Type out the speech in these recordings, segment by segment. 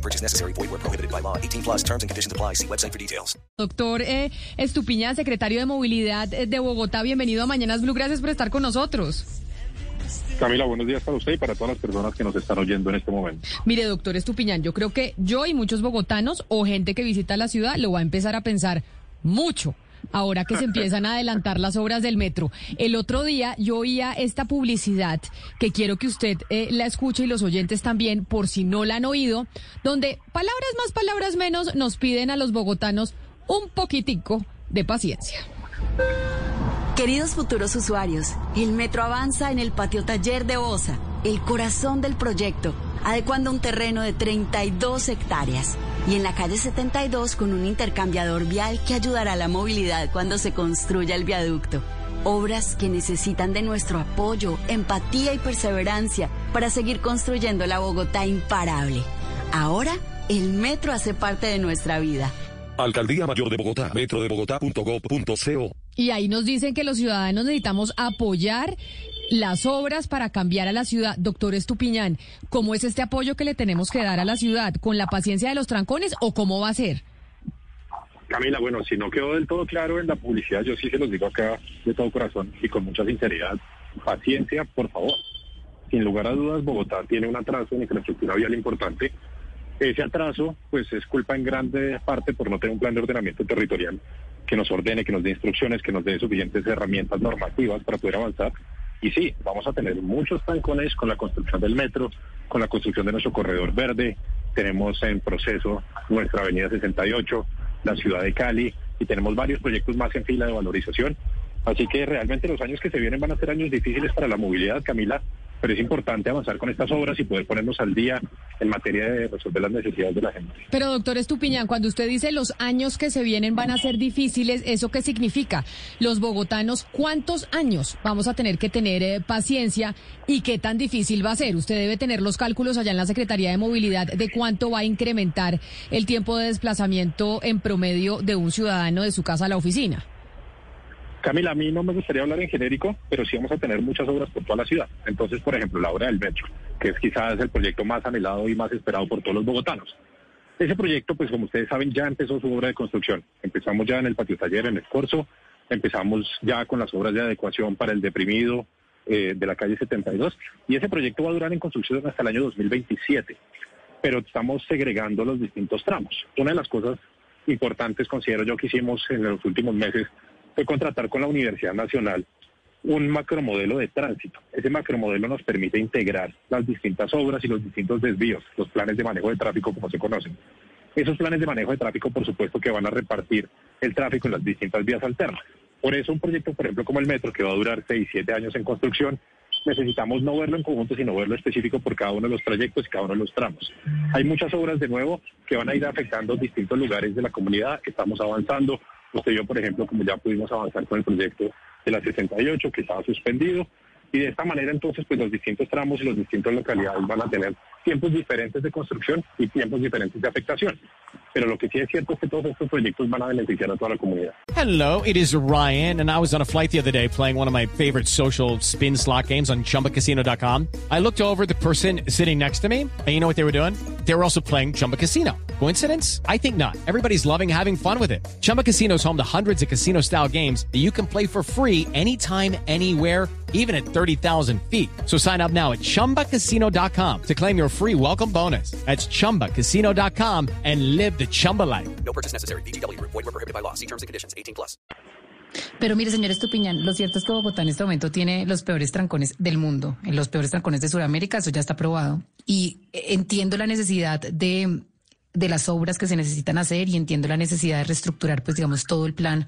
No purchase necessary. Void where prohibited by law. 18 plus terms and conditions apply. See website for details. Doctor eh, Estupiñán, secretario de Movilidad eh, de Bogotá, bienvenido a Mañanas Blue. Gracias por estar con nosotros. Camila, buenos días para usted y para todas las personas que nos están oyendo en este momento. Mire, doctor Estupiñán, yo creo que yo y muchos bogotanos o gente que visita la ciudad lo va a empezar a pensar mucho. Ahora que se empiezan a adelantar las obras del metro. El otro día yo oía esta publicidad que quiero que usted eh, la escuche y los oyentes también, por si no la han oído, donde palabras más, palabras menos nos piden a los bogotanos un poquitico de paciencia. Queridos futuros usuarios, el metro avanza en el patio taller de Osa, el corazón del proyecto, adecuando un terreno de 32 hectáreas. Y en la calle 72 con un intercambiador vial que ayudará a la movilidad cuando se construya el viaducto. Obras que necesitan de nuestro apoyo, empatía y perseverancia para seguir construyendo la Bogotá imparable. Ahora, el metro hace parte de nuestra vida. Alcaldía Mayor de Bogotá, metro de Bogotá.gov.co. Y ahí nos dicen que los ciudadanos necesitamos apoyar las obras para cambiar a la ciudad. Doctor Estupiñán, ¿cómo es este apoyo que le tenemos que dar a la ciudad? ¿Con la paciencia de los trancones o cómo va a ser? Camila, bueno, si no quedó del todo claro en la publicidad, yo sí se los digo acá de todo corazón y con mucha sinceridad. Paciencia, por favor. Sin lugar a dudas, Bogotá tiene un atraso en infraestructura vial importante. Ese atraso, pues, es culpa en grande parte por no tener un plan de ordenamiento territorial que nos ordene, que nos dé instrucciones, que nos dé suficientes herramientas normativas para poder avanzar. Y sí, vamos a tener muchos trancones con la construcción del metro, con la construcción de nuestro corredor verde. Tenemos en proceso nuestra avenida 68, la ciudad de Cali, y tenemos varios proyectos más en fila de valorización. Así que realmente los años que se vienen van a ser años difíciles para la movilidad, Camila, pero es importante avanzar con estas obras y poder ponernos al día en materia de resolver las necesidades de la gente. Pero doctor Estupiñán, cuando usted dice los años que se vienen van a ser difíciles, ¿eso qué significa? Los bogotanos, ¿cuántos años vamos a tener que tener eh, paciencia y qué tan difícil va a ser? Usted debe tener los cálculos allá en la Secretaría de Movilidad de cuánto va a incrementar el tiempo de desplazamiento en promedio de un ciudadano de su casa a la oficina. Camila, a mí no me gustaría hablar en genérico, pero sí vamos a tener muchas obras por toda la ciudad. Entonces, por ejemplo, la obra del metro, que es quizás el proyecto más anhelado y más esperado por todos los bogotanos. Ese proyecto, pues como ustedes saben, ya empezó su obra de construcción. Empezamos ya en el patio taller, en el Corso, empezamos ya con las obras de adecuación para el deprimido eh, de la calle 72, y ese proyecto va a durar en construcción hasta el año 2027. Pero estamos segregando los distintos tramos. Una de las cosas importantes, considero yo, que hicimos en los últimos meses fue contratar con la Universidad Nacional un macromodelo de tránsito. Ese macromodelo nos permite integrar las distintas obras y los distintos desvíos, los planes de manejo de tráfico como se conocen. Esos planes de manejo de tráfico, por supuesto, que van a repartir el tráfico en las distintas vías alternas. Por eso un proyecto, por ejemplo, como el metro, que va a durar 6, 7 años en construcción, necesitamos no verlo en conjunto, sino verlo específico por cada uno de los trayectos y cada uno de los tramos. Hay muchas obras, de nuevo, que van a ir afectando distintos lugares de la comunidad. Estamos avanzando. Usted vio, por ejemplo, como ya pudimos avanzar con el proyecto de la 68, que estaba suspendido. Y de esta manera, entonces, pues los distintos tramos y las distintas localidades van a tener tiempos diferentes de construcción y tiempos diferentes de afectación. Pero lo que sí es cierto es que todos estos proyectos van a beneficiar a toda la comunidad. Hello, it is Ryan, and I was on a flight the other day playing one of my favorite social spin slot games on chumbacasino.com. I looked over the person sitting next to me, and you know what they were doing? They were also playing Chumba Casino. Coincidence? I think not. Everybody's loving having fun with it. Chumba Casino is home to hundreds of casino style games that you can play for free anytime, anywhere, even at 30,000 feet. So sign up now at chumbacasino.com to claim your free welcome bonus. That's chumbacasino.com and live the Chumba life. No purchase necessary. VGW Group. Void were prohibited by law. See terms and conditions. 18 plus. Pero mire, señor Estupiñán, lo cierto es que Bogotá en este momento tiene los peores trancones del mundo, en los peores trancones de Sudamérica, eso ya está probado. Y entiendo la necesidad de de las obras que se necesitan hacer y entiendo la necesidad de reestructurar, pues digamos, todo el plan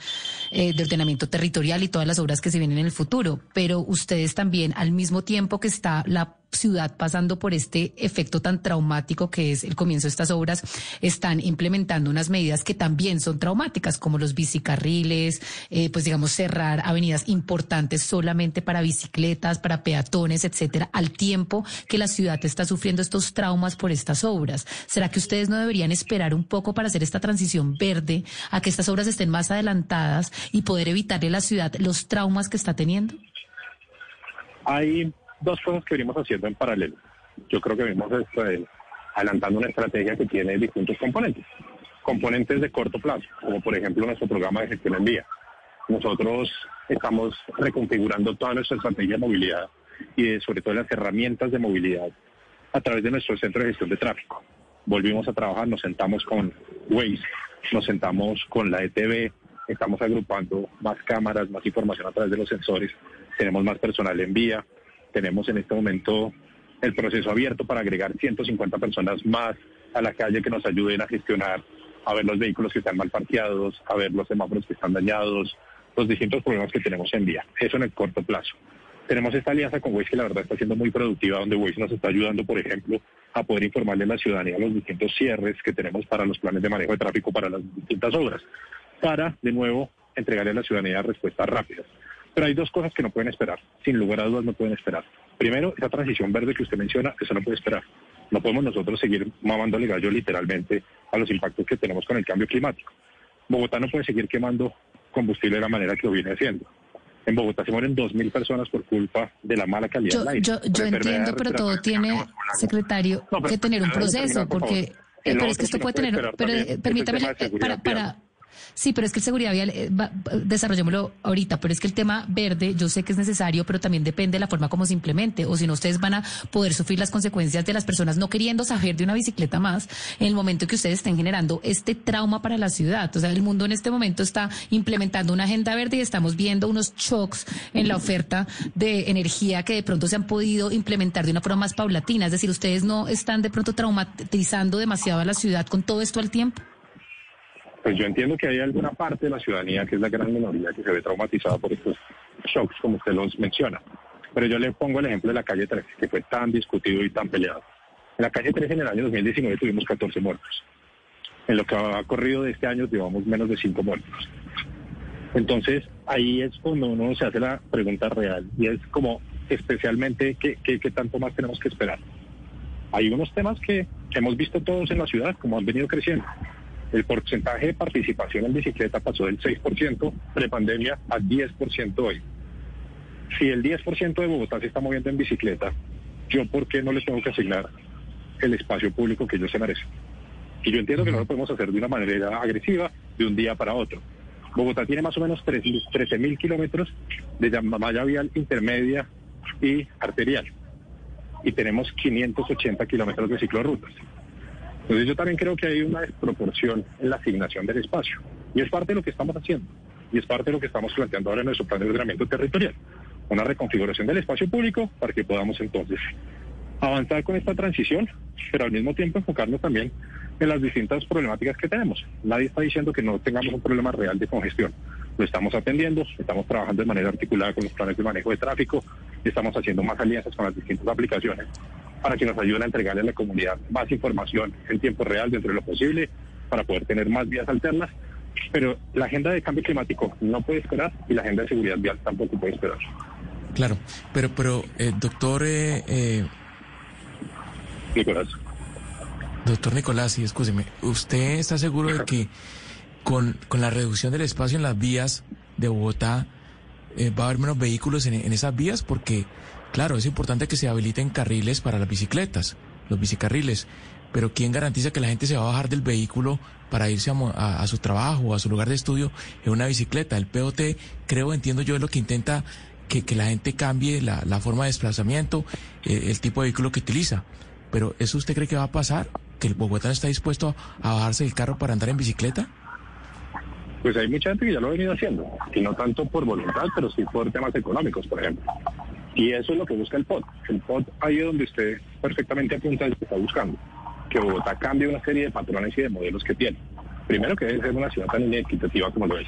eh, de ordenamiento territorial y todas las obras que se vienen en el futuro. Pero ustedes también, al mismo tiempo que está la ciudad pasando por este efecto tan traumático que es el comienzo de estas obras, están implementando unas medidas que también son traumáticas, como los bicicarriles, eh, pues digamos cerrar avenidas importantes solamente para bicicletas, para peatones, etcétera, al tiempo que la ciudad está sufriendo estos traumas por estas obras. ¿Será que ustedes no deberían esperar un poco para hacer esta transición verde a que estas obras estén más adelantadas y poder evitarle a la ciudad los traumas que está teniendo? Hay dos cosas que venimos haciendo en paralelo. Yo creo que venimos este, adelantando una estrategia que tiene distintos componentes. Componentes de corto plazo, como por ejemplo nuestro programa de gestión en vía. Nosotros estamos reconfigurando toda nuestra estrategia de movilidad y sobre todo las herramientas de movilidad a través de nuestro centro de gestión de tráfico. Volvimos a trabajar, nos sentamos con Waze, nos sentamos con la ETB, estamos agrupando más cámaras, más información a través de los sensores, tenemos más personal en vía, tenemos en este momento el proceso abierto para agregar 150 personas más a la calle que nos ayuden a gestionar, a ver los vehículos que están mal parqueados, a ver los semáforos que están dañados, los distintos problemas que tenemos en vía. Eso en el corto plazo. Tenemos esta alianza con Waze que la verdad está siendo muy productiva, donde Waze nos está ayudando, por ejemplo, a poder informarle a la ciudadanía los distintos cierres que tenemos para los planes de manejo de tráfico para las distintas obras, para, de nuevo, entregarle a la ciudadanía respuestas rápidas. Pero hay dos cosas que no pueden esperar, sin lugar a dudas no pueden esperar. Primero, esa transición verde que usted menciona, eso no puede esperar. No podemos nosotros seguir mamándole gallo literalmente a los impactos que tenemos con el cambio climático. Bogotá no puede seguir quemando combustible de la manera que lo viene haciendo. En Bogotá se mueren 2.000 personas por culpa de la mala calidad Yo, del aire. yo, yo entiendo, pero todo tiene, secretario, No, pero- que tener un proceso, porque... eh, pero es que esto puede tener, pero eh, permítame, eh, para, para. Sí, pero es que el seguridad vial, eh, va- desarrollémoslo ahorita, pero es que el tema verde, yo sé que es necesario, pero también depende de la forma como se implemente, o si no, ustedes van a poder sufrir las consecuencias de las personas no queriendo saber de una bicicleta más en el momento que ustedes estén generando este trauma para la ciudad. O sea, el mundo en este momento está implementando una agenda verde y estamos viendo unos shocks en la oferta de energía que de pronto se han podido implementar de una forma más paulatina. Es decir, ustedes no están de pronto traumatizando demasiado a la ciudad con todo esto al tiempo. Pues yo entiendo que hay alguna parte de la ciudadanía, que es la gran minoría, que se ve traumatizada por estos shocks, como usted los menciona. Pero yo le pongo el ejemplo de la calle 13, que fue tan discutido y tan peleado. En la calle 13 en el año 2019 tuvimos 14 muertos. En lo que ha corrido de este año llevamos menos de 5 muertos. Entonces, ahí es cuando uno se hace la pregunta real y es como especialmente qué, qué, qué tanto más tenemos que esperar. Hay unos temas que hemos visto todos en la ciudad, como han venido creciendo. El porcentaje de participación en bicicleta pasó del 6% prepandemia a 10% hoy. Si el 10% de Bogotá se está moviendo en bicicleta, yo por qué no les tengo que asignar el espacio público que ellos se merecen? Y yo entiendo que no lo podemos hacer de una manera agresiva de un día para otro. Bogotá tiene más o menos 13 mil kilómetros de malla vial intermedia y arterial. Y tenemos 580 kilómetros de ciclorrutas. Entonces yo también creo que hay una desproporción en la asignación del espacio. Y es parte de lo que estamos haciendo. Y es parte de lo que estamos planteando ahora en nuestro plan de ordenamiento territorial. Una reconfiguración del espacio público para que podamos entonces avanzar con esta transición, pero al mismo tiempo enfocarnos también en las distintas problemáticas que tenemos. Nadie está diciendo que no tengamos un problema real de congestión. Lo estamos atendiendo, estamos trabajando de manera articulada con los planes de manejo de tráfico, estamos haciendo más alianzas con las distintas aplicaciones para que nos ayuden a entregarle a la comunidad más información en tiempo real dentro de lo posible, para poder tener más vías alternas. Pero la agenda de cambio climático no puede esperar y la agenda de seguridad vial tampoco puede esperar. Claro, pero, pero eh, doctor, eh, eh, Nicolás. doctor Nicolás, sí, escúcheme, ¿usted está seguro de que con, con la reducción del espacio en las vías de Bogotá eh, va a haber menos vehículos en, en esas vías? Porque, claro, es importante que se habiliten carriles para las bicicletas, los bicicarriles, pero ¿quién garantiza que la gente se va a bajar del vehículo para irse a, a- su trabajo o a su lugar de estudio en una bicicleta? El POT, creo, entiendo yo, es lo que intenta que, la gente cambie la, la forma de desplazamiento, eh, el tipo de vehículo que utiliza. Pero ¿eso usted cree que va a pasar? ¿Que el bogotano está dispuesto a bajarse del carro para andar en bicicleta? Pues hay mucha gente que ya lo ha venido haciendo, y no tanto por voluntad, pero sí por temas económicos, por ejemplo. Y eso es lo que busca el POT. El POT ahí es donde usted perfectamente apunta lo que está buscando, que Bogotá cambie una serie de patrones y de modelos que tiene. Primero que debe ser una ciudad tan inequitativa como lo es.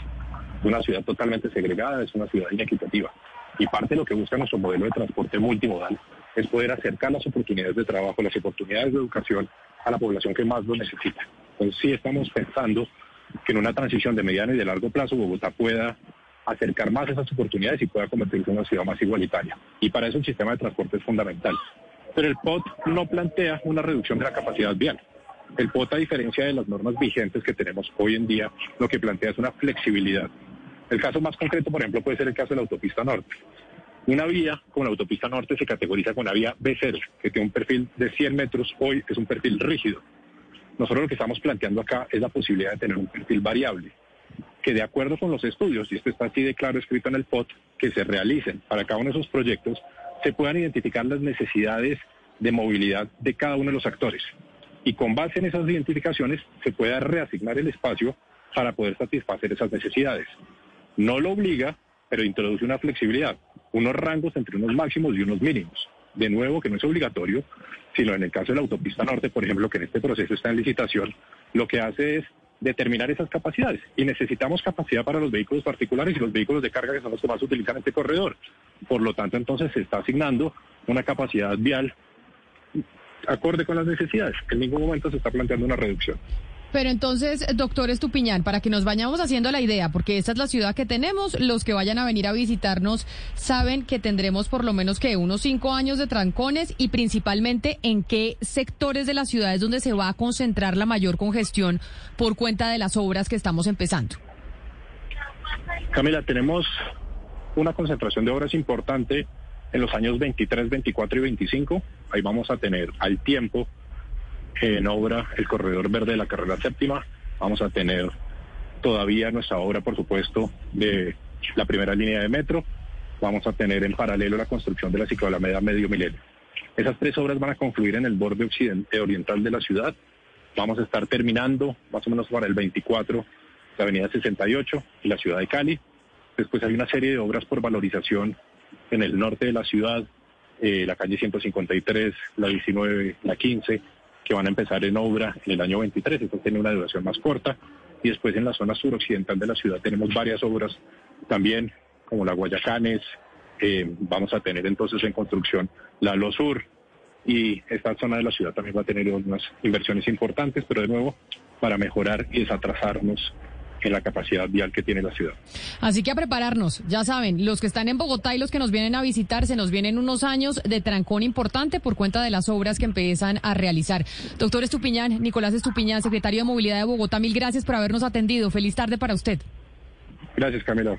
Una ciudad totalmente segregada es una ciudad inequitativa. Y parte de lo que busca nuestro modelo de transporte multimodal es poder acercar las oportunidades de trabajo, las oportunidades de educación a la población que más lo necesita. Entonces sí estamos pensando que en una transición de mediano y de largo plazo Bogotá pueda acercar más esas oportunidades y pueda convertirse en una ciudad más igualitaria. Y para eso el sistema de transporte es fundamental. Pero el POT no plantea una reducción de la capacidad vial. El POT, a diferencia de las normas vigentes que tenemos hoy en día, lo que plantea es una flexibilidad. El caso más concreto, por ejemplo, puede ser el caso de la autopista norte. Una vía como la autopista norte se categoriza con una vía B0, que tiene un perfil de 100 metros, hoy es un perfil rígido. Nosotros lo que estamos planteando acá es la posibilidad de tener un perfil variable, que de acuerdo con los estudios, y esto está así de claro escrito en el POT, que se realicen para cada uno de esos proyectos, se puedan identificar las necesidades de movilidad de cada uno de los actores. Y con base en esas identificaciones se pueda reasignar el espacio para poder satisfacer esas necesidades. No lo obliga, pero introduce una flexibilidad, unos rangos entre unos máximos y unos mínimos. De nuevo, que no es obligatorio, sino en el caso de la autopista norte, por ejemplo, que en este proceso está en licitación, lo que hace es determinar esas capacidades. Y necesitamos capacidad para los vehículos particulares y los vehículos de carga que son los que más utilizan este corredor. Por lo tanto, entonces se está asignando una capacidad vial acorde con las necesidades. En ningún momento se está planteando una reducción. Pero entonces, doctor Estupiñán, para que nos vayamos haciendo la idea, porque esta es la ciudad que tenemos, los que vayan a venir a visitarnos saben que tendremos por lo menos que unos cinco años de trancones y principalmente en qué sectores de la ciudad es donde se va a concentrar la mayor congestión por cuenta de las obras que estamos empezando. Camila, tenemos una concentración de obras importante en los años 23, 24 y 25. Ahí vamos a tener al tiempo en obra el corredor verde de la carrera séptima. Vamos a tener todavía nuestra obra, por supuesto, de la primera línea de metro. Vamos a tener en paralelo la construcción de la cicloalameda medio milenio. Esas tres obras van a concluir en el borde occidente oriental de la ciudad. Vamos a estar terminando más o menos para el 24 la avenida 68 y la ciudad de Cali. Después hay una serie de obras por valorización en el norte de la ciudad, eh, la calle 153, la 19, la 15, que van a empezar en obra en el año 23, esto tiene una duración más corta, y después en la zona suroccidental de la ciudad tenemos varias obras también, como la Guayacanes, eh, vamos a tener entonces en construcción la Lo Sur, y esta zona de la ciudad también va a tener unas inversiones importantes, pero de nuevo, para mejorar y desatrasarnos en la capacidad vial que tiene la ciudad. Así que a prepararnos, ya saben, los que están en Bogotá y los que nos vienen a visitar, se nos vienen unos años de trancón importante por cuenta de las obras que empiezan a realizar. Doctor Estupiñán, Nicolás Estupiñán, secretario de Movilidad de Bogotá, mil gracias por habernos atendido. Feliz tarde para usted. Gracias, Camila.